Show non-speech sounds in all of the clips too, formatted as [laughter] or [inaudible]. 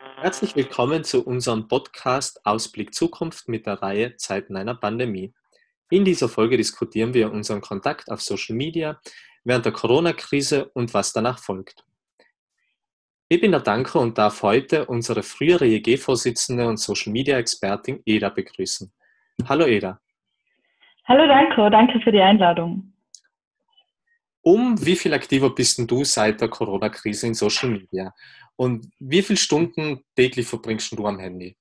Herzlich willkommen zu unserem Podcast Ausblick Zukunft mit der Reihe Zeiten einer Pandemie. In dieser Folge diskutieren wir unseren Kontakt auf Social Media während der Corona-Krise und was danach folgt. Ich bin der Danker und darf heute unsere frühere EG-Vorsitzende und Social Media-Expertin Eda begrüßen. Hallo Eda. Hallo Danko, danke für die Einladung. Um wie viel aktiver bist du seit der Corona-Krise in Social Media? Und wie viele Stunden täglich verbringst du am Handy?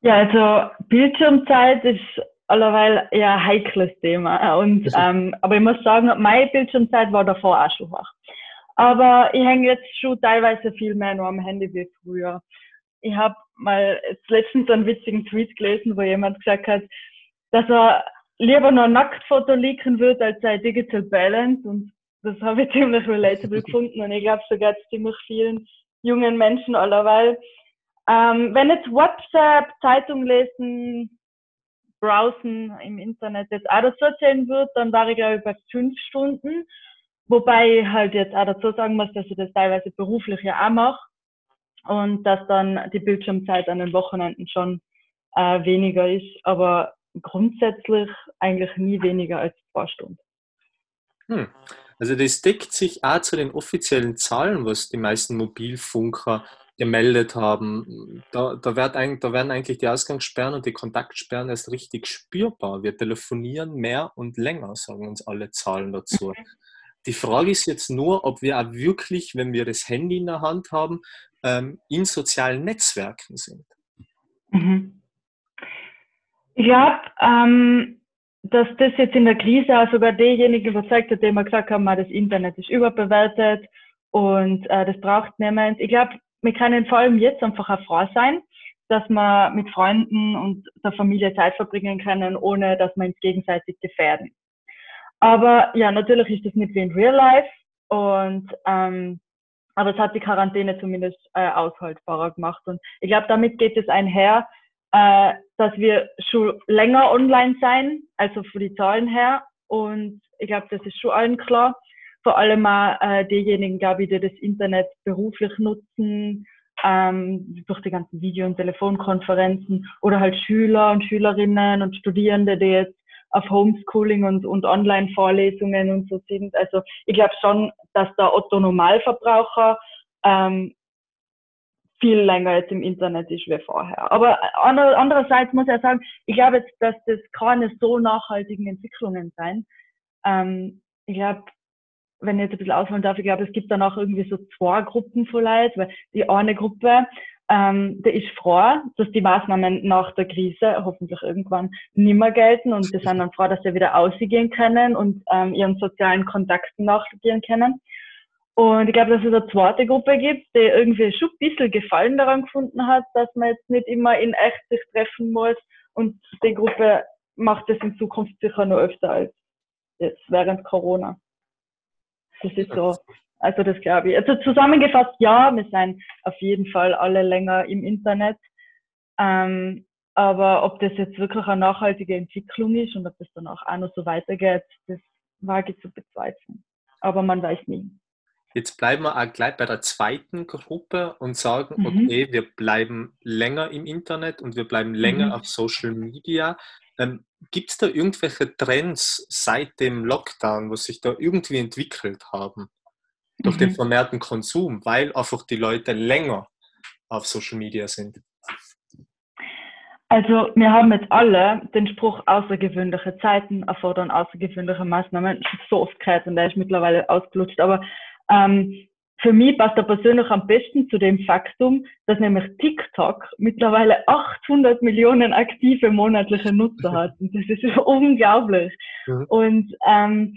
Ja, also Bildschirmzeit ist allerweil eher ein heikles Thema. Und, ähm, aber ich muss sagen, meine Bildschirmzeit war davor auch schon hoch. Aber ich hänge jetzt schon teilweise viel mehr nur am Handy wie früher. Ich habe mal letztens einen witzigen Tweet gelesen, wo jemand gesagt hat, dass er lieber noch ein Nacktfoto leaken wird als ein Digital Balance. Und das habe ich ziemlich relatable [laughs] gefunden. Und ich glaube, so geht es ziemlich vielen jungen Menschen allerweil. Ähm, wenn jetzt WhatsApp, Zeitung lesen, browsen im Internet jetzt auch dazu zählen wird, dann war ich glaube ich bei fünf Stunden. Wobei ich halt jetzt auch dazu sagen muss, dass ich das teilweise beruflich ja auch mache und dass dann die Bildschirmzeit an den Wochenenden schon äh, weniger ist. Aber grundsätzlich eigentlich nie weniger als zwei Stunden. Hm. Also das deckt sich auch zu den offiziellen Zahlen, was die meisten Mobilfunker gemeldet haben. Da, da, wird eigentlich, da werden eigentlich die Ausgangssperren und die Kontaktsperren erst richtig spürbar. Wir telefonieren mehr und länger, sagen uns alle Zahlen dazu. Die Frage ist jetzt nur, ob wir auch wirklich, wenn wir das Handy in der Hand haben, ähm, in sozialen Netzwerken sind. Mhm. Ich glaube, ähm, dass das jetzt in der Krise auch sogar diejenigen überzeugt hat, die immer gesagt haben, das Internet ist überbewertet und äh, das braucht niemand. Ich glaube, wir können vor allem jetzt einfach auch froh sein, dass wir mit Freunden und der Familie Zeit verbringen können, ohne dass wir uns gegenseitig gefährden. Aber ja, natürlich ist das nicht wie in Real Life und ähm, aber es hat die Quarantäne zumindest äh, aushaltbarer gemacht und ich glaube, damit geht es einher, äh, dass wir schon länger online sein, also für die Zahlen her. Und ich glaube, das ist schon allen klar. Vor allem auch äh, diejenigen, glaube ich, die das Internet beruflich nutzen, ähm, durch die ganzen Video- und Telefonkonferenzen oder halt Schüler und Schülerinnen und Studierende, die jetzt auf Homeschooling und, und Online-Vorlesungen und so sind. Also ich glaube schon, dass der Otto Normalverbraucher ähm, viel länger jetzt im Internet ist wie vorher. Aber andererseits muss ich sagen, ich glaube jetzt, dass das keine so nachhaltigen Entwicklungen sein. Ähm, ich glaube, wenn ich jetzt ein bisschen ausholen darf, ich glaube, es gibt dann auch irgendwie so zwei Gruppen von Leuten, weil die eine Gruppe, ähm, der ist froh, dass die Maßnahmen nach der Krise hoffentlich irgendwann nimmer gelten und die sind dann froh, dass sie wieder ausgehen können und ähm, ihren sozialen Kontakten nachgehen können. Und ich glaube, dass es eine zweite Gruppe gibt, die irgendwie schon ein bisschen Gefallen daran gefunden hat, dass man jetzt nicht immer in echt sich treffen muss. Und die Gruppe macht das in Zukunft sicher noch öfter als jetzt während Corona. Das ist so. Also das glaube ich. Also zusammengefasst, ja, wir sind auf jeden Fall alle länger im Internet. Ähm, aber ob das jetzt wirklich eine nachhaltige Entwicklung ist und ob das dann auch, noch so weitergeht, das wage ich zu bezweifeln. Aber man weiß nie. Jetzt bleiben wir auch gleich bei der zweiten Gruppe und sagen, mhm. okay, wir bleiben länger im Internet und wir bleiben länger mhm. auf Social Media. Ähm, Gibt es da irgendwelche Trends seit dem Lockdown, wo sich da irgendwie entwickelt haben? Durch mhm. den vermehrten Konsum, weil einfach die Leute länger auf Social Media sind? Also wir haben jetzt alle den Spruch außergewöhnliche Zeiten erfordern außergewöhnliche Maßnahmen so oft gehört und der ist mittlerweile ausgelutscht. Aber ähm, für mich passt er persönlich am besten zu dem Faktum, dass nämlich TikTok mittlerweile 800 Millionen aktive monatliche Nutzer hat. Und das ist [laughs] unglaublich. Mhm. Und ähm,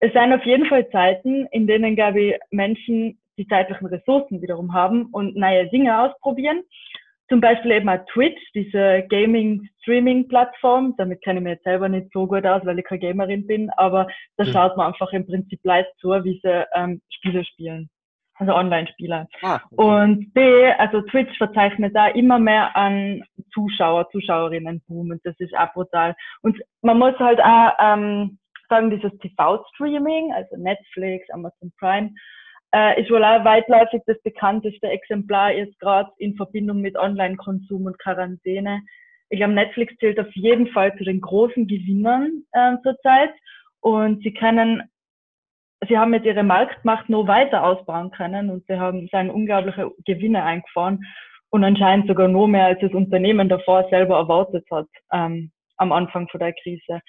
es sind auf jeden Fall Zeiten, in denen, glaube ich, Menschen die zeitlichen Ressourcen wiederum haben und neue Dinge ausprobieren zum Beispiel eben auch Twitch, diese Gaming-Streaming-Plattform. Damit kenne ich mir jetzt selber nicht so gut aus, weil ich keine Gamerin bin, aber da mhm. schaut man einfach im Prinzip live zu, wie sie ähm, Spiele spielen. Also Online-Spiele. Ah, okay. Und B, also Twitch verzeichnet da immer mehr an Zuschauer, Zuschauerinnen Boom und das ist auch brutal. Und man muss halt auch ähm, sagen, dieses TV-Streaming, also Netflix, Amazon Prime, äh, ist wohl auch weitläufig das bekannteste Exemplar jetzt gerade in Verbindung mit Online-Konsum und Quarantäne. Ich glaube, Netflix zählt auf jeden Fall zu den großen Gewinnern äh, zurzeit und sie können, sie haben mit ihrer Marktmacht noch weiter ausbauen können und sie haben seine unglaubliche Gewinne eingefahren und anscheinend sogar noch mehr, als das Unternehmen davor selber erwartet hat ähm, am Anfang von der Krise.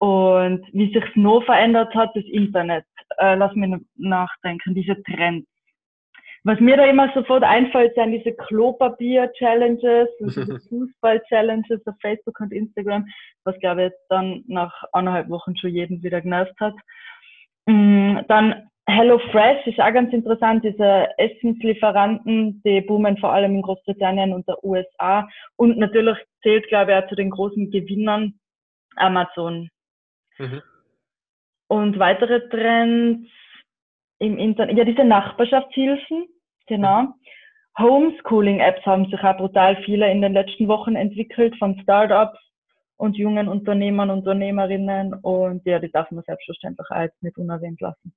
Und wie sich noch verändert hat, das Internet. Äh, lass mich nachdenken, diese Trends. Was mir da immer sofort einfällt, sind diese Klopapier-Challenges, [laughs] diese Fußball-Challenges auf Facebook und Instagram, was glaube ich dann nach anderthalb Wochen schon jeden wieder genervt hat. Mm, dann HelloFresh ist auch ganz interessant, diese Essenslieferanten, die boomen vor allem in Großbritannien und der USA. Und natürlich zählt, glaube ich, auch zu den großen Gewinnern Amazon. Mhm. Und weitere Trends im Internet, ja, diese Nachbarschaftshilfen, genau. Mhm. Homeschooling-Apps haben sich auch brutal viele in den letzten Wochen entwickelt von Startups und jungen Unternehmern, Unternehmerinnen und ja, die darf man selbstverständlich auch jetzt nicht unerwähnt lassen.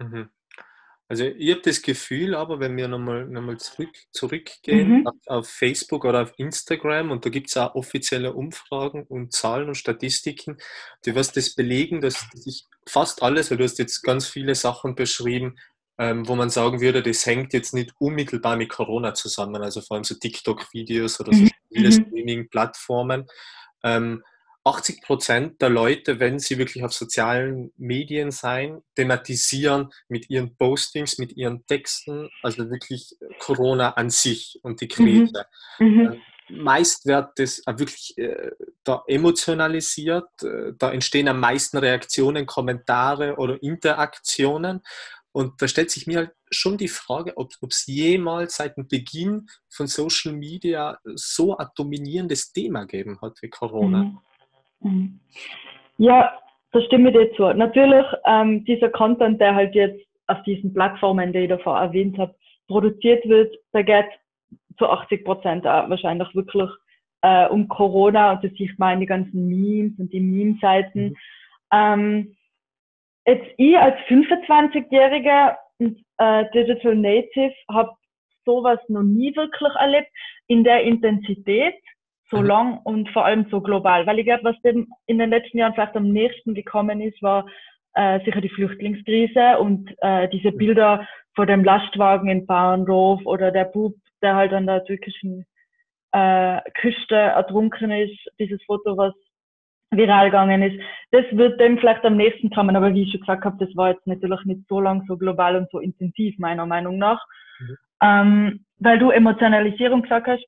Mhm. Also ich habe das Gefühl, aber wenn wir nochmal noch mal zurück, zurückgehen mhm. auf, auf, Facebook oder auf Instagram und da gibt es auch offizielle Umfragen und Zahlen und Statistiken, die was das belegen, dass sich fast alles, weil du hast jetzt ganz viele Sachen beschrieben, ähm, wo man sagen würde, das hängt jetzt nicht unmittelbar mit Corona zusammen, also vor allem so TikTok-Videos oder so viele mhm. Streaming-Plattformen. Ähm, 80 Prozent der Leute, wenn sie wirklich auf sozialen Medien sein, thematisieren mit ihren Postings, mit ihren Texten, also wirklich Corona an sich und die. Krise. Mhm. Mhm. Meist wird das wirklich äh, da emotionalisiert, äh, da entstehen am meisten Reaktionen, Kommentare oder Interaktionen. Und da stellt sich mir halt schon die Frage, ob es jemals seit dem Beginn von Social Media so ein dominierendes Thema gegeben hat wie Corona. Mhm. Mhm. Ja, da stimme ich dir zu. Natürlich, ähm, dieser Content, der halt jetzt auf diesen Plattformen, die ich davor erwähnt habe, produziert wird, da geht zu 80 Prozent wahrscheinlich wirklich äh, um Corona und das sieht man in die ganzen Memes und die Meme-Seiten. Mhm. Ähm, jetzt ich als 25-Jähriger äh, Digital Native habe sowas noch nie wirklich erlebt in der Intensität so lang und vor allem so global. Weil ich glaube, was dem in den letzten Jahren vielleicht am nächsten gekommen ist, war äh, sicher die Flüchtlingskrise und äh, diese. Bilder vor dem Lastwagen in Bauernhof oder der Bub, der halt an der türkischen äh, Küste ertrunken ist, dieses Foto, was viral gegangen ist. Das wird dem vielleicht am nächsten kommen, aber wie ich schon gesagt habe, das war jetzt natürlich nicht so lang so global und so intensiv, meiner Meinung nach. Mhm. Ähm, weil du Emotionalisierung gesagt hast,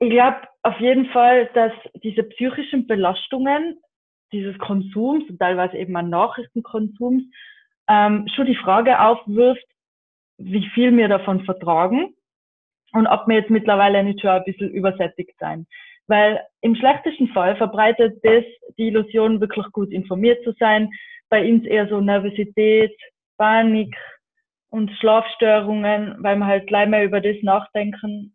ich glaube auf jeden Fall, dass diese psychischen Belastungen dieses Konsums und teilweise eben an Nachrichtenkonsums ähm, schon die Frage aufwirft, wie viel wir davon vertragen und ob wir jetzt mittlerweile nicht schon ein bisschen übersättigt sein. Weil im schlechtesten Fall verbreitet das die Illusion, wirklich gut informiert zu sein. Bei uns eher so Nervosität, Panik und Schlafstörungen, weil wir halt gleich mehr über das nachdenken.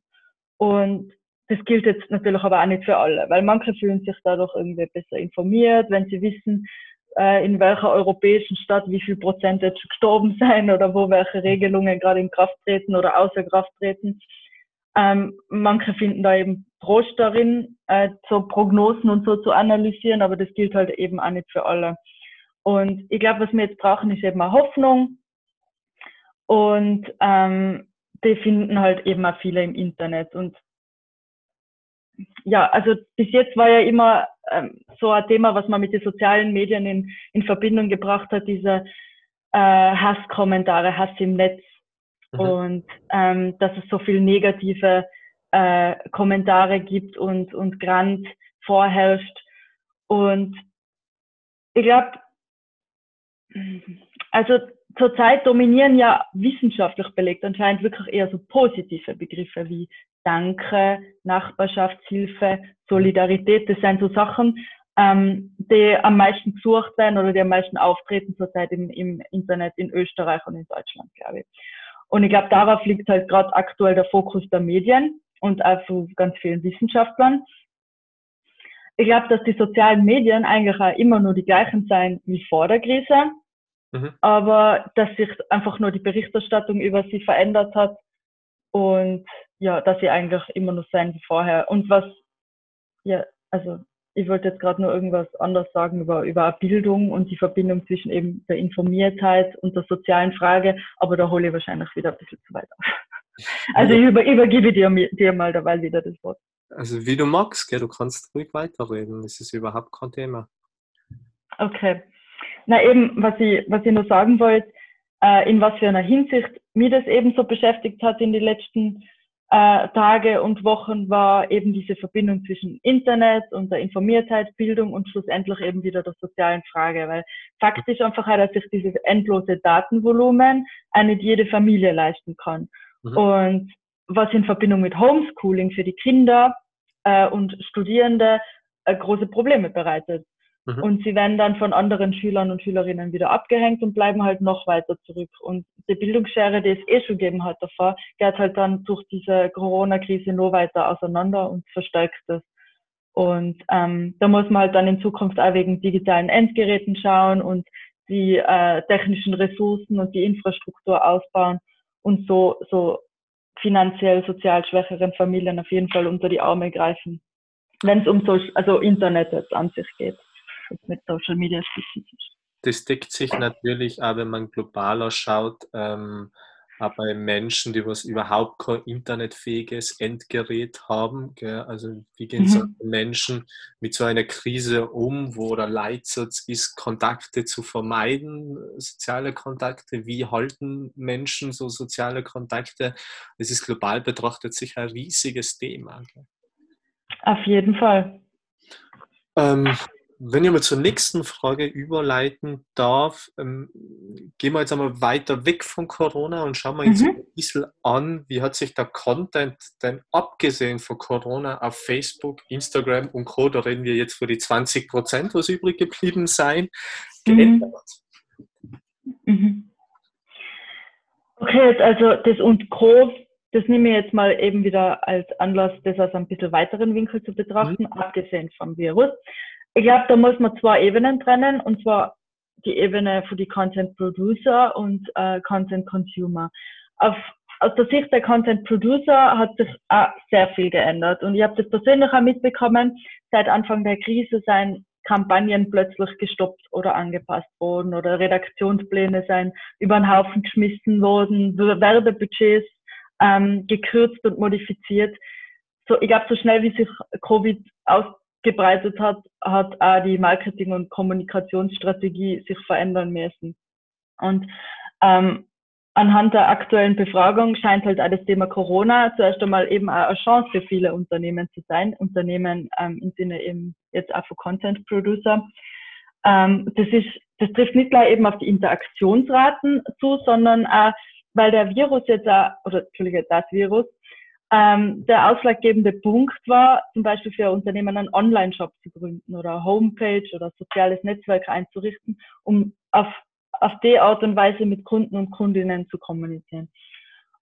Und das gilt jetzt natürlich aber auch nicht für alle, weil manche fühlen sich dadurch irgendwie besser informiert, wenn sie wissen, äh, in welcher europäischen Stadt wie viel Prozent jetzt gestorben sein oder wo welche Regelungen gerade in Kraft treten oder außer Kraft treten. Ähm, manche finden da eben Trost darin, äh, so Prognosen und so zu analysieren, aber das gilt halt eben auch nicht für alle. Und ich glaube, was wir jetzt brauchen, ist eben eine Hoffnung. Und ähm, die finden halt eben auch viele im Internet. Und ja, also bis jetzt war ja immer ähm, so ein Thema, was man mit den sozialen Medien in, in Verbindung gebracht hat, diese äh, Hasskommentare, Hass im Netz mhm. und ähm, dass es so viel negative äh, Kommentare gibt und, und Grand vorherrscht. Und ich glaube, also zurzeit dominieren ja wissenschaftlich belegt anscheinend wirklich eher so positive Begriffe wie Danke, Nachbarschaftshilfe, Solidarität. Das sind so Sachen, ähm, die am meisten gesucht werden oder die am meisten auftreten zurzeit im, im Internet in Österreich und in Deutschland, glaube ich. Und ich glaube, darauf liegt halt gerade aktuell der Fokus der Medien und auch von ganz vielen Wissenschaftlern. Ich glaube, dass die sozialen Medien eigentlich auch immer nur die gleichen sein wie vor der Krise mhm. aber dass sich einfach nur die Berichterstattung über sie verändert hat und ja, dass sie eigentlich immer noch sein wie vorher. Und was, ja, also ich wollte jetzt gerade nur irgendwas anderes sagen über, über Bildung und die Verbindung zwischen eben der Informiertheit und der sozialen Frage, aber da hole ich wahrscheinlich wieder ein bisschen zu weit auf. [laughs] Also ich über, übergebe dir, dir mal dabei wieder das Wort. Also wie du magst, gell? du kannst ruhig weiterreden, das ist überhaupt kein Thema. Okay. Na eben, was ich, was ich nur sagen wollte, äh, in was für einer Hinsicht mir das eben so beschäftigt hat in den letzten äh, Tage und Wochen, war eben diese Verbindung zwischen Internet und der Informiertheit, Bildung und schlussendlich eben wieder der sozialen Frage. Weil faktisch einfach halt, dass sich dieses endlose Datenvolumen eine nicht jede Familie leisten kann. Mhm. Und was in Verbindung mit Homeschooling für die Kinder äh, und Studierende äh, große Probleme bereitet. Mhm. Und sie werden dann von anderen Schülern und Schülerinnen wieder abgehängt und bleiben halt noch weiter zurück. Und die Bildungsschere, die es eh schon gegeben hat davor, geht halt dann durch diese Corona-Krise noch weiter auseinander und verstärkt das. Und ähm, da muss man halt dann in Zukunft auch wegen digitalen Endgeräten schauen und die äh, technischen Ressourcen und die Infrastruktur ausbauen und so, so finanziell sozial schwächeren Familien auf jeden Fall unter die Arme greifen, wenn es um so, also Internet jetzt an sich geht mit Social Media spezifisch. Das deckt sich natürlich auch, wenn man globaler schaut, ähm, auch bei Menschen, die was überhaupt kein internetfähiges Endgerät haben. Gell? Also wie gehen mhm. Menschen mit so einer Krise um, wo der Leitsatz ist, Kontakte zu vermeiden, soziale Kontakte? Wie halten Menschen so soziale Kontakte? Das ist global betrachtet sicher ein riesiges Thema. Gell? Auf jeden Fall. Ähm, wenn ich mal zur nächsten Frage überleiten darf, ähm, gehen wir jetzt einmal weiter weg von Corona und schauen wir uns mhm. ein bisschen an, wie hat sich der Content denn abgesehen von Corona auf Facebook, Instagram und Co., da reden wir jetzt für die 20 Prozent, was übrig geblieben sein, mhm. geändert? Mhm. Okay, jetzt also das und Co., das nehme ich jetzt mal eben wieder als Anlass, das aus einem bisschen weiteren Winkel zu betrachten, mhm. abgesehen vom Virus. Ich glaube, da muss man zwei Ebenen trennen, und zwar die Ebene für die Content Producer und äh, Content Consumer. Auf, aus der Sicht der Content Producer hat sich auch sehr viel geändert. Und ich habe das persönlich auch mitbekommen, seit Anfang der Krise seien Kampagnen plötzlich gestoppt oder angepasst worden oder Redaktionspläne seien über den Haufen geschmissen worden, Werbebudgets ähm, gekürzt und modifiziert. So, ich glaube, so schnell wie sich Covid aus gebreitet hat, hat auch die Marketing- und Kommunikationsstrategie sich verändern müssen. Und ähm, anhand der aktuellen Befragung scheint halt auch das Thema Corona zuerst einmal eben auch eine Chance für viele Unternehmen zu sein. Unternehmen ähm, im Sinne eben jetzt auch für Content Producer. Ähm, das ist, das trifft nicht gleich eben auf die Interaktionsraten zu, sondern auch, weil der Virus jetzt auch, oder Entschuldige, das Virus ähm, der ausschlaggebende Punkt war, zum Beispiel für Unternehmen einen Online-Shop zu gründen oder Homepage oder soziales Netzwerk einzurichten, um auf, auf die Art und Weise mit Kunden und Kundinnen zu kommunizieren.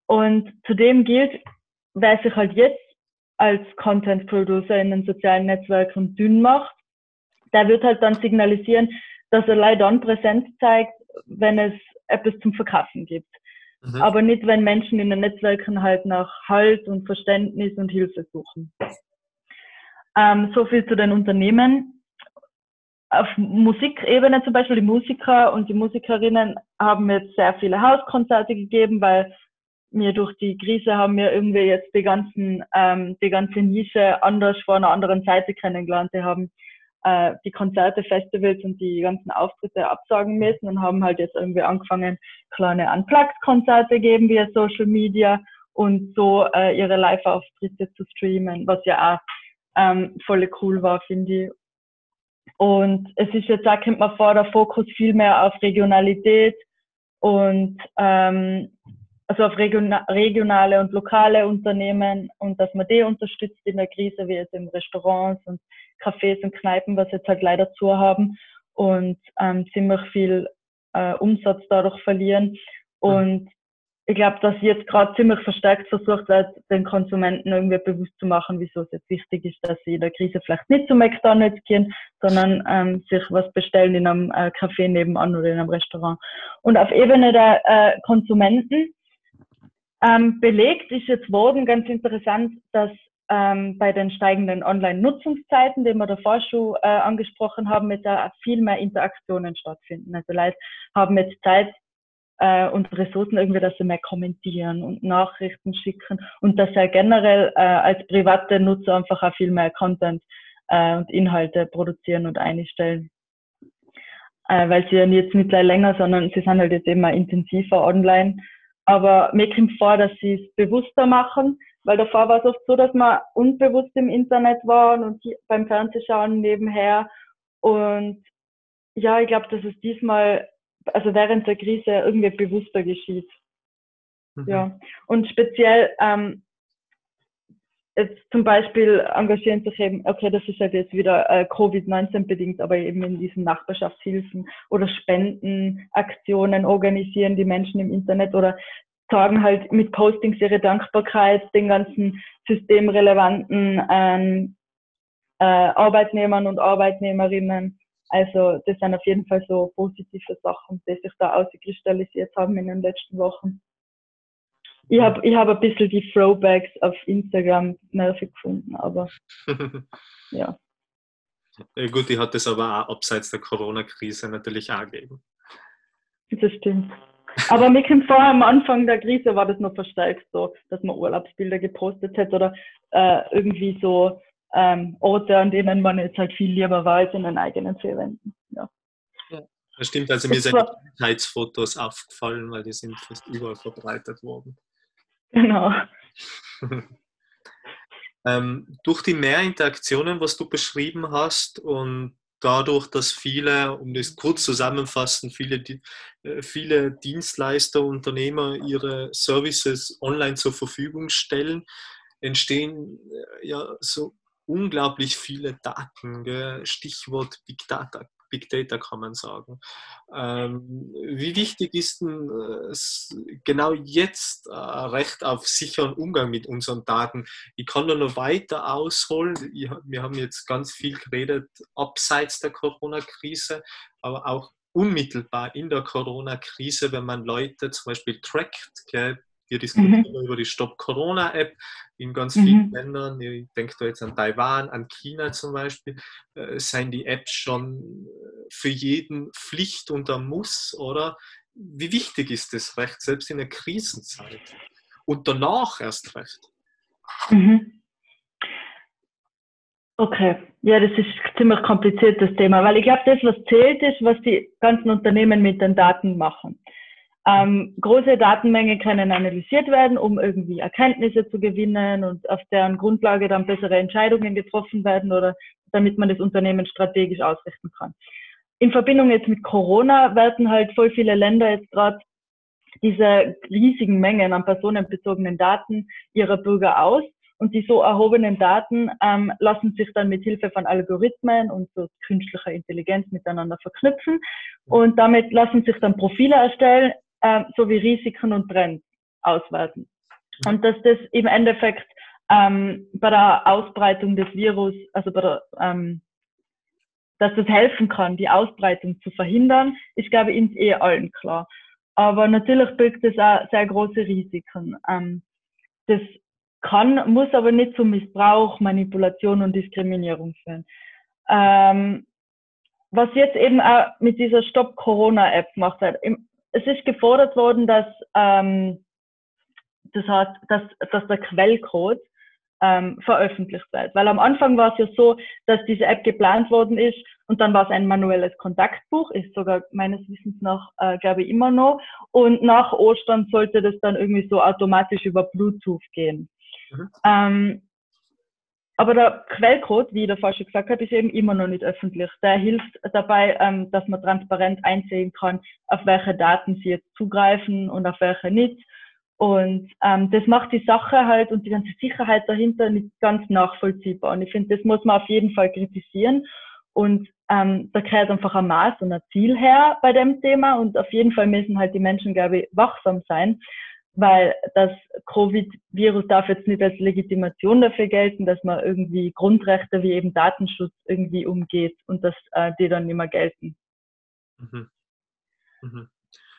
Und zudem gilt, wer sich halt jetzt als Content Producer in den sozialen Netzwerken dünn macht, der wird halt dann signalisieren, dass er leider dann Präsenz zeigt, wenn es etwas zum Verkaufen gibt. Mhm. Aber nicht, wenn Menschen in den Netzwerken halt nach Halt und Verständnis und Hilfe suchen. Ähm, so viel zu den Unternehmen. Auf Musikebene zum Beispiel, die Musiker und die Musikerinnen haben jetzt sehr viele Hauskonzerte gegeben, weil mir durch die Krise haben wir irgendwie jetzt die ganzen, ähm, die ganze Nische anders vor einer anderen Seite kennengelernt. Die haben äh, die Konzerte, Festivals und die ganzen Auftritte absagen müssen und haben halt jetzt irgendwie angefangen, kleine Unplugged-Konzerte geben via Social Media und so äh, ihre Live-Auftritte zu streamen, was ja auch ähm, voll cool war, finde ich. Und es ist jetzt auch, kommt man vor, der Fokus viel mehr auf Regionalität und ähm, also auf regionale und lokale Unternehmen und dass man die unterstützt in der Krise, wie jetzt in Restaurants und Cafés und Kneipen, was jetzt halt leider zu haben und ähm, ziemlich viel äh, Umsatz dadurch verlieren. Und ich glaube, dass jetzt gerade ziemlich verstärkt versucht wird, den Konsumenten irgendwie bewusst zu machen, wieso es jetzt wichtig ist, dass sie in der Krise vielleicht nicht zu McDonalds gehen, sondern ähm, sich was bestellen in einem äh, Café nebenan oder in einem Restaurant. Und auf Ebene der äh, Konsumenten ähm, belegt ist jetzt worden, ganz interessant, dass ähm, bei den steigenden Online-Nutzungszeiten, die wir davor schon äh, angesprochen haben, mit da viel mehr Interaktionen stattfinden. Also Leute haben jetzt Zeit, äh, und Ressourcen irgendwie, dass sie mehr kommentieren und Nachrichten schicken und dass sie generell äh, als private Nutzer einfach auch viel mehr Content äh, und Inhalte produzieren und einstellen. Äh, weil sie ja jetzt nicht länger, sondern sie sind halt jetzt immer intensiver online. Aber mir kommt vor, dass sie es bewusster machen, weil davor war es oft so, dass man unbewusst im Internet waren und beim Fernsehschauen nebenher. Und ja, ich glaube, dass es diesmal also während der Krise irgendwie bewusster geschieht. Mhm. Ja. Und speziell ähm, jetzt zum Beispiel engagieren sich eben, okay, das ist halt jetzt wieder äh, Covid-19 bedingt, aber eben in diesen Nachbarschaftshilfen oder Spendenaktionen organisieren die Menschen im Internet oder sagen halt mit Postings ihre Dankbarkeit den ganzen systemrelevanten ähm, äh, Arbeitnehmern und Arbeitnehmerinnen also das sind auf jeden Fall so positive Sachen, die sich da ausgekristallisiert haben in den letzten Wochen. Ich habe ich hab ein bisschen die Throwbacks auf Instagram nervig gefunden, aber [laughs] ja. ja. Gut, die hat es aber auch abseits der Corona-Krise natürlich auch gegeben. Das stimmt. Aber mir kommt vor, am Anfang der Krise war das noch verstärkt so, dass man Urlaubsbilder gepostet hat oder äh, irgendwie so ähm, Orte, an denen man jetzt halt viel lieber war als in den eigenen vier Wänden. Ja. ja. Das stimmt, also mir sind die Kindheitsfotos aufgefallen, weil die sind fast überall verbreitet worden. [laughs] Genau. [laughs] ähm, durch die Mehrinteraktionen, was du beschrieben hast und dadurch, dass viele, um das kurz zusammenfassen, viele, äh, viele Dienstleister, Unternehmer ihre Services online zur Verfügung stellen, entstehen äh, ja so unglaublich viele Daten, gell? Stichwort Big Data. Big Data kann man sagen. Ähm, wie wichtig ist denn äh, genau jetzt äh, Recht auf sicheren Umgang mit unseren Daten? Ich kann da noch weiter ausholen. Ich, wir haben jetzt ganz viel geredet abseits der Corona-Krise, aber auch unmittelbar in der Corona-Krise, wenn man Leute zum Beispiel trackt, gell, wir diskutieren mhm. über die Stop Corona-App in ganz mhm. vielen Ländern. Ich denke da jetzt an Taiwan, an China zum Beispiel. Äh, seien die Apps schon äh, für jeden Pflicht und ein Muss, oder? Wie wichtig ist das Recht, selbst in der Krisenzeit? Und danach erst recht. Mhm. Okay, ja, das ist ziemlich kompliziertes Thema, weil ich glaube, das, was zählt, ist, was die ganzen Unternehmen mit den Daten machen. Ähm, große Datenmengen können analysiert werden, um irgendwie Erkenntnisse zu gewinnen und auf deren Grundlage dann bessere Entscheidungen getroffen werden oder damit man das Unternehmen strategisch ausrichten kann. In Verbindung jetzt mit Corona werten halt voll viele Länder jetzt gerade diese riesigen Mengen an personenbezogenen Daten ihrer Bürger aus. Und die so erhobenen Daten ähm, lassen sich dann mit Hilfe von Algorithmen und so künstlicher Intelligenz miteinander verknüpfen. Und damit lassen sich dann Profile erstellen, äh, sowie Risiken und Trends auswerten. Und dass das im Endeffekt ähm, bei der Ausbreitung des Virus, also bei der, ähm, dass das helfen kann, die Ausbreitung zu verhindern, ist, glaube ich, uns eh allen klar. Aber natürlich birgt es auch sehr große Risiken. Ähm, das kann, muss aber nicht zu Missbrauch, Manipulation und Diskriminierung führen. Ähm, was jetzt eben auch mit dieser Stop Corona App macht, es ist gefordert worden, dass, ähm, das hat, dass, dass der Quellcode ähm, veröffentlicht wird. Weil am Anfang war es ja so, dass diese App geplant worden ist und dann war es ein manuelles Kontaktbuch, ist sogar meines Wissens nach, äh, glaube ich, immer noch. Und nach Ostern sollte das dann irgendwie so automatisch über Bluetooth gehen. Mhm. Ähm, aber der Quellcode, wie der Forscher gesagt hat, ist eben immer noch nicht öffentlich. Der hilft dabei, ähm, dass man transparent einsehen kann, auf welche Daten sie jetzt zugreifen und auf welche nicht. Und ähm, das macht die Sache halt und die ganze Sicherheit dahinter nicht ganz nachvollziehbar. Und ich finde, das muss man auf jeden Fall kritisieren. Und ähm, da gehört einfach ein Maß und ein Ziel her bei dem Thema. Und auf jeden Fall müssen halt die Menschen, glaube ich, wachsam sein, weil das Covid-Virus darf jetzt nicht als Legitimation dafür gelten, dass man irgendwie Grundrechte wie eben Datenschutz irgendwie umgeht und dass äh, die dann nicht mehr gelten. Mhm. Mhm.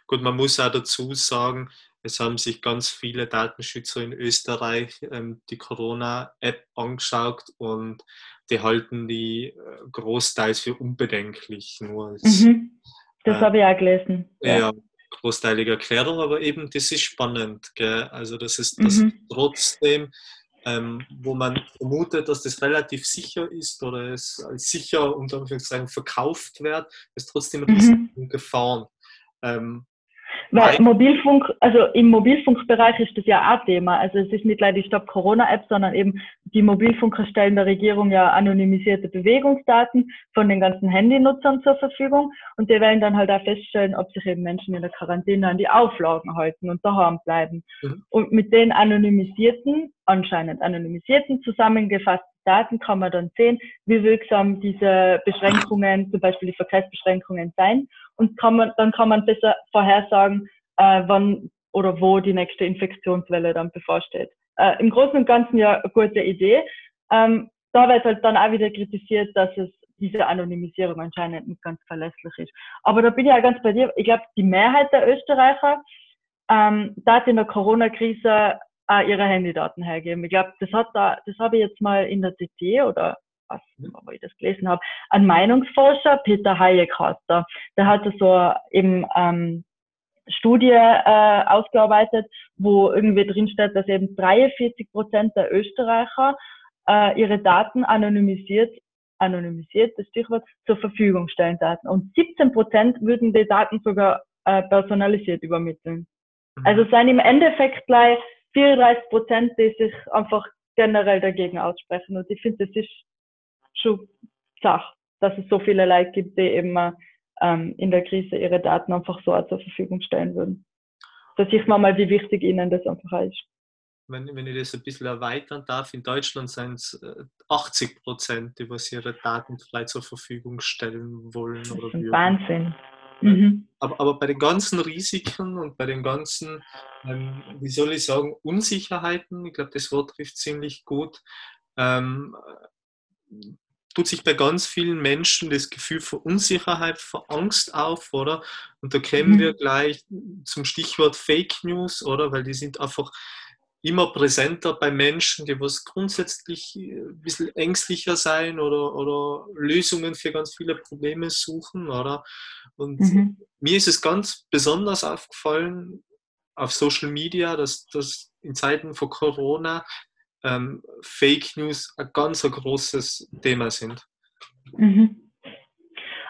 Gut, man muss auch dazu sagen, es haben sich ganz viele Datenschützer in Österreich ähm, die Corona-App angeschaut und die halten die äh, großteils für unbedenklich. Nur als, mhm. Das äh, habe ich auch gelesen. Ja. ja, großteilige Erklärung, aber eben das ist spannend. Gell? Also das ist das mhm. trotzdem, ähm, wo man vermutet, dass das relativ sicher ist oder es als sicher unter Anführungszeichen verkauft wird, ist trotzdem Risiken mhm. Gefahren. Ähm, weil Mobilfunk, also im Mobilfunkbereich ist das ja auch Thema. Also es ist nicht leider die Stop-Corona-App, sondern eben die Mobilfunker stellen der Regierung ja anonymisierte Bewegungsdaten von den ganzen Handynutzern zur Verfügung und die werden dann halt auch feststellen, ob sich eben Menschen in der Quarantäne an die Auflagen halten und daheim bleiben. Mhm. Und mit den anonymisierten, anscheinend anonymisierten, zusammengefassten Daten kann man dann sehen, wie wirksam diese Beschränkungen, zum Beispiel die Verkehrsbeschränkungen sein und kann man, dann kann man besser vorhersagen, äh, wann oder wo die nächste Infektionswelle dann bevorsteht. Äh, Im Großen und Ganzen ja eine gute Idee. Ähm, da wird halt dann auch wieder kritisiert, dass es diese Anonymisierung anscheinend nicht ganz verlässlich ist. Aber da bin ich ja ganz bei dir. Ich glaube, die Mehrheit der Österreicher ähm, hat in der Corona-Krise äh, ihre Handydaten hergeben. Ich glaube, das hat da, das habe ich jetzt mal in der CT oder was, mhm. wo ich das gelesen habe, ein Meinungsforscher, Peter Hayek heißt er, der hat so eben ähm, Studie äh, ausgearbeitet, wo irgendwie drinsteht, dass eben 43 Prozent der Österreicher äh, ihre Daten anonymisiert, anonymisiert, das Stichwort, zur Verfügung stellen Daten. Und 17 Prozent würden die Daten sogar äh, personalisiert übermitteln. Mhm. Also seien im Endeffekt gleich 34 Prozent, die sich einfach generell dagegen aussprechen. Und ich finde, das ist schon Sache, dass es so viele Leute gibt, die eben ähm, in der Krise ihre Daten einfach so zur Verfügung stellen würden. Da sieht man mal, wie wichtig ihnen das einfach ist. Wenn, wenn ich das ein bisschen erweitern darf, in Deutschland sind es 80 Prozent, die was ihre Daten frei zur Verfügung stellen wollen. Das ist ein Wahnsinn. Mhm. Aber, aber, bei den ganzen Risiken und bei den ganzen, ähm, wie soll ich sagen, Unsicherheiten, ich glaube, das Wort trifft ziemlich gut, ähm, tut sich bei ganz vielen Menschen das Gefühl für Unsicherheit, für Angst auf, oder? Und da kämen mhm. wir gleich zum Stichwort Fake News, oder? Weil die sind einfach immer präsenter bei Menschen, die was grundsätzlich äh, ein bisschen ängstlicher sein oder, oder Lösungen für ganz viele Probleme suchen, oder? Und mhm. mir ist es ganz besonders aufgefallen auf Social Media, dass, dass in Zeiten von Corona ähm, Fake News ein ganz ein großes Thema sind. Mhm.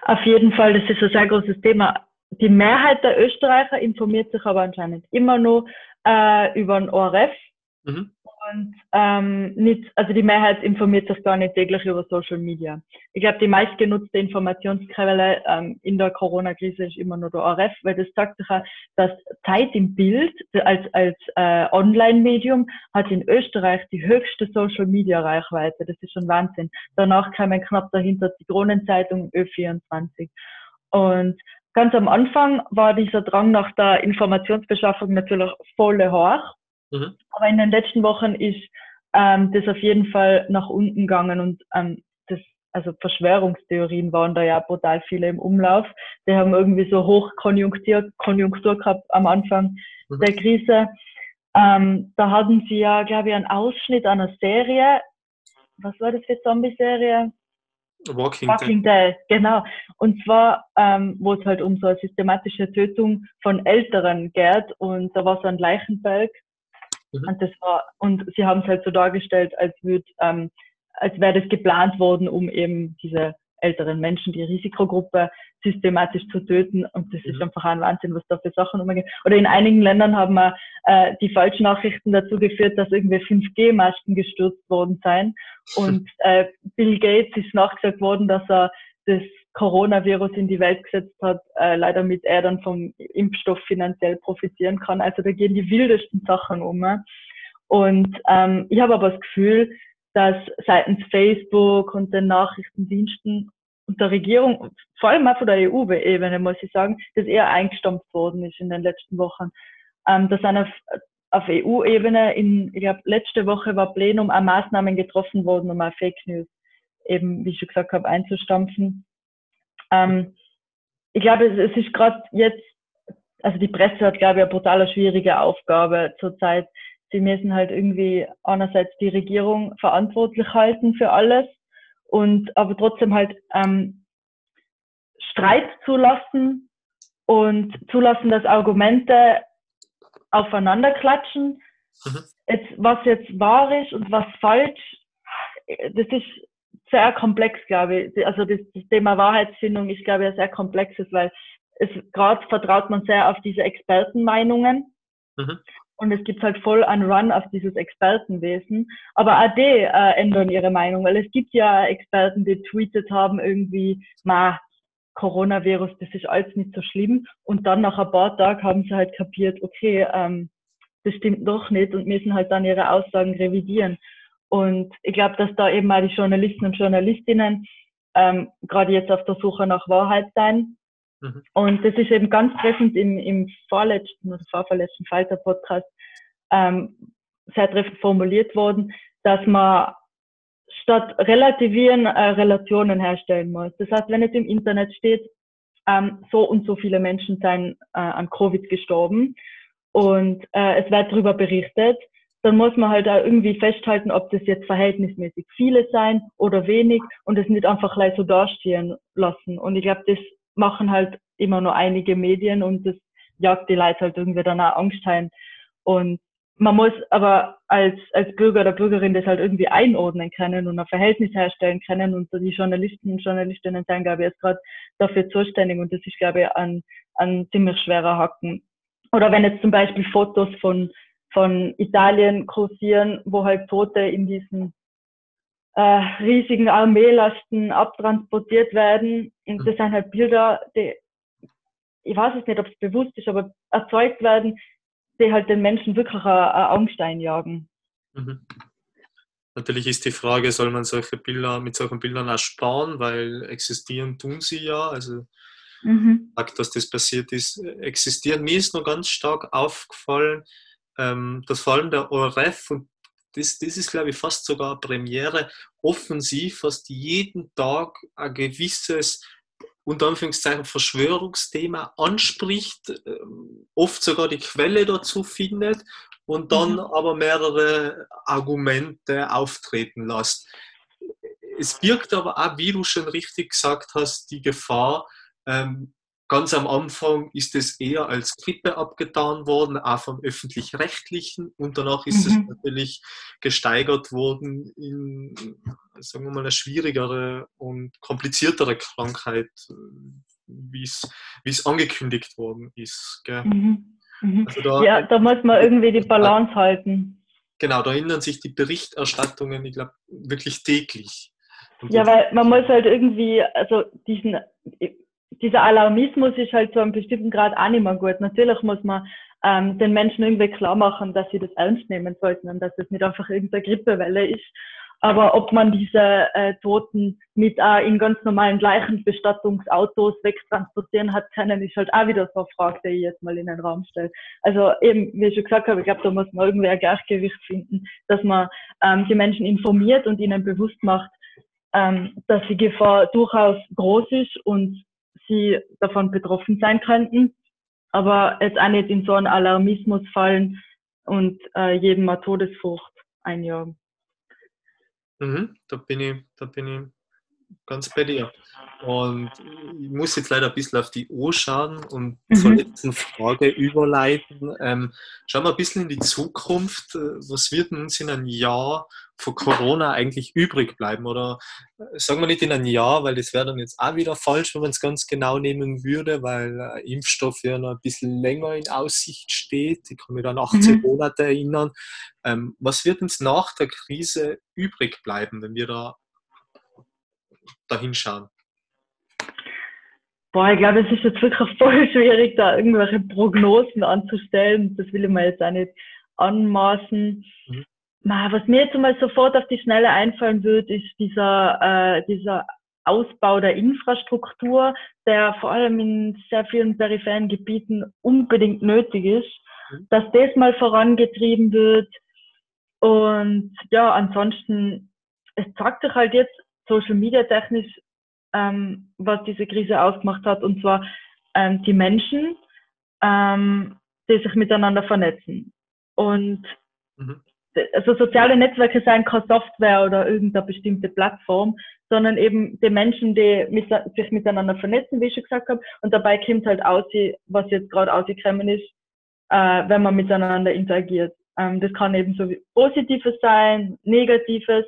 Auf jeden Fall, das ist ein sehr großes Thema. Die Mehrheit der Österreicher informiert sich aber anscheinend immer nur äh, über den ORF. Mhm. Und ähm, nicht, also die Mehrheit informiert sich gar nicht täglich über Social Media. Ich glaube, die meistgenutzte Informationsquelle ähm, in der Corona-Krise ist immer nur der ORF, weil das sagt sich auch, dass Zeit im Bild als, als äh, Online-Medium hat in Österreich die höchste Social-Media-Reichweite. Das ist schon Wahnsinn. Danach kamen knapp dahinter die Kronenzeitung Ö24. Und ganz am Anfang war dieser Drang nach der Informationsbeschaffung natürlich voll hoch. Mhm. Aber in den letzten Wochen ist ähm, das auf jeden Fall nach unten gegangen und ähm, das, also Verschwörungstheorien waren da ja brutal viele im Umlauf. Die haben irgendwie so Hochkonjunktur Konjunktur gehabt am Anfang mhm. der Krise. Ähm, da hatten sie ja, glaube ich, einen Ausschnitt einer Serie. Was war das für Zombie-Serie? Walking, Walking Dead. Genau. Und zwar, ähm, wo es halt um so eine systematische Tötung von Älteren geht und da war so ein Leichenberg Mhm. Und das war, und sie haben es halt so dargestellt, als würde, ähm, als wäre das geplant worden, um eben diese älteren Menschen, die Risikogruppe systematisch zu töten. Und das mhm. ist einfach ein Wahnsinn, was da für Sachen umgehen. Oder in einigen Ländern haben wir äh, die Falschnachrichten dazu geführt, dass irgendwie 5G-Masten gestürzt worden seien. Und [laughs] äh, Bill Gates ist nachgesagt worden, dass er das Coronavirus in die Welt gesetzt hat, äh, leider mit er dann vom Impfstoff finanziell profitieren kann. Also da gehen die wildesten Sachen um. Und ähm, ich habe aber das Gefühl, dass seitens Facebook und den Nachrichtendiensten und der Regierung, vor allem auch von der EU-Ebene, muss ich sagen, das eher eingestampft worden ist in den letzten Wochen. Ähm, dass einer auf EU-Ebene in, ich glaube, letzte Woche war Plenum an Maßnahmen getroffen worden, um auch Fake News eben, wie ich schon gesagt habe, einzustampfen. Ähm, ich glaube, es, es ist gerade jetzt, also die Presse hat, glaube ich, eine brutal schwierige Aufgabe zurzeit. Sie müssen halt irgendwie einerseits die Regierung verantwortlich halten für alles und aber trotzdem halt ähm, Streit zulassen und zulassen, dass Argumente aufeinander klatschen. Mhm. Jetzt, was jetzt wahr ist und was falsch, das ist sehr komplex, glaube ich. Also das, das Thema Wahrheitsfindung ist, glaube ich, ein sehr komplexes, weil es gerade vertraut man sehr auf diese Expertenmeinungen. Mhm. Und es gibt halt voll einen Run auf dieses Expertenwesen. Aber die äh, ändern ihre Meinung, weil es gibt ja Experten, die tweetet haben irgendwie, ma, Coronavirus, das ist alles nicht so schlimm. Und dann nach ein paar Tagen haben sie halt kapiert, okay, ähm, das stimmt doch nicht und müssen halt dann ihre Aussagen revidieren. Und ich glaube, dass da eben auch die Journalisten und Journalistinnen ähm, gerade jetzt auf der Suche nach Wahrheit sein. Mhm. Und das ist eben ganz treffend im, im vorletzten oder vorverletzten Falter-Podcast ähm, sehr treffend formuliert worden, dass man statt relativieren äh, Relationen herstellen muss. Das heißt, wenn es im Internet steht, ähm, so und so viele Menschen seien äh, an Covid gestorben und äh, es wird darüber berichtet, dann muss man halt auch irgendwie festhalten, ob das jetzt verhältnismäßig viele sein oder wenig und es nicht einfach gleich so dastehen lassen. Und ich glaube, das machen halt immer nur einige Medien und das jagt die Leute halt irgendwie dann auch Angst ein. Und man muss aber als, als Bürger oder Bürgerin das halt irgendwie einordnen können und ein Verhältnis herstellen können und die Journalisten und Journalistinnen sind, glaube ich, jetzt gerade dafür zuständig und das ist, glaube ich, ein, ein ziemlich schwerer Haken. Oder wenn jetzt zum Beispiel Fotos von, von Italien kursieren, wo halt Tote in diesen äh, riesigen Armeelasten abtransportiert werden und das sind halt Bilder, die, ich weiß es nicht, ob es bewusst ist, aber erzeugt werden, die halt den Menschen wirklich eine Angst einjagen. Mhm. Natürlich ist die Frage, soll man solche Bilder mit solchen Bildern auch sparen, weil existieren tun sie ja. Also mhm. dass das passiert ist, existieren. Mir ist noch ganz stark aufgefallen, ähm, dass vor allem der ORF und das, das ist, glaube ich, fast sogar Premiere, offensiv fast jeden Tag ein gewisses unter Anführungszeichen Verschwörungsthema anspricht, ähm, oft sogar die Quelle dazu findet und dann mhm. aber mehrere Argumente auftreten lässt. Es birgt aber auch, wie du schon richtig gesagt hast, die Gefahr, ähm, Ganz am Anfang ist es eher als Grippe abgetan worden, auch vom öffentlich-rechtlichen. Und danach ist mhm. es natürlich gesteigert worden in, sagen wir mal, eine schwierigere und kompliziertere Krankheit, wie es angekündigt worden ist. Mhm. Mhm. Also da, ja, da muss man irgendwie die Balance halten. Genau, da ändern sich die Berichterstattungen, ich glaube, wirklich täglich. Und ja, weil man muss halt irgendwie, also diesen dieser Alarmismus ist halt zu einem bestimmten Grad auch nicht mehr gut. Natürlich muss man ähm, den Menschen irgendwie klar machen, dass sie das ernst nehmen sollten und dass es nicht einfach irgendeine Grippewelle ist. Aber ob man diese äh, Toten mit äh, in ganz normalen gleichen Bestattungsautos wegtransportieren hat können, ist halt auch wieder so eine Frage, die ich jetzt mal in den Raum stelle. Also eben, wie ich schon gesagt habe, ich glaube, da muss man irgendwie ein Gleichgewicht finden, dass man ähm, die Menschen informiert und ihnen bewusst macht, ähm, dass die Gefahr durchaus groß ist und sie davon betroffen sein könnten, aber jetzt auch nicht in so einen Alarmismus fallen und äh, jedem mal Todesfurcht einjagen. Mhm, da bin ich, da bin ich ganz bei dir. Und ich muss jetzt leider ein bisschen auf die Uhr schauen und mhm. zur letzten Frage überleiten. Ähm, schauen wir ein bisschen in die Zukunft. Was wird uns in einem Jahr vor Corona eigentlich übrig bleiben? Oder äh, sagen wir nicht in einem Jahr, weil das wäre dann jetzt auch wieder falsch, wenn man es ganz genau nehmen würde, weil äh, Impfstoff ja noch ein bisschen länger in Aussicht steht. Ich kann mich an 18 mhm. Monate erinnern. Ähm, was wird uns nach der Krise übrig bleiben, wenn wir da da hinschauen? Boah, ich glaube, es ist jetzt wirklich voll schwierig, da irgendwelche Prognosen anzustellen. Das will ich mir jetzt auch nicht anmaßen. Mhm. Was mir jetzt mal sofort auf die Schnelle einfallen wird, ist dieser, äh, dieser Ausbau der Infrastruktur, der vor allem in sehr vielen peripheren Gebieten unbedingt nötig ist. mhm. dass das mal vorangetrieben wird. Und ja, ansonsten, es zeigt sich halt jetzt Social Media technisch, ähm, was diese Krise ausgemacht hat, und zwar ähm, die Menschen, ähm, die sich miteinander vernetzen. Und mhm. also soziale Netzwerke seien keine Software oder irgendeine bestimmte Plattform, sondern eben die Menschen, die mit, sich miteinander vernetzen, wie ich schon gesagt habe. Und dabei kommt halt aus, was jetzt gerade ausgekommen ist, äh, wenn man miteinander interagiert. Ähm, das kann eben so Positives sein, Negatives.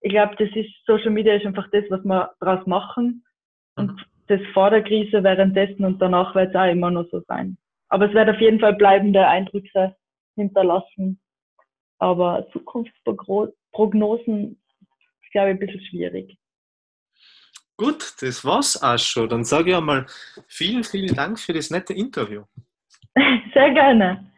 Ich glaube, das ist Social Media ist einfach das, was wir daraus machen. Und mhm. das vor der Krise, währenddessen und danach wird es auch immer noch so sein. Aber es wird auf jeden Fall bleibende Eindrücke hinterlassen. Aber Zukunftsprognosen ist, glaube ich, ein bisschen schwierig. Gut, das war's auch schon. Dann sage ich einmal vielen, vielen Dank für das nette Interview. [laughs] Sehr gerne.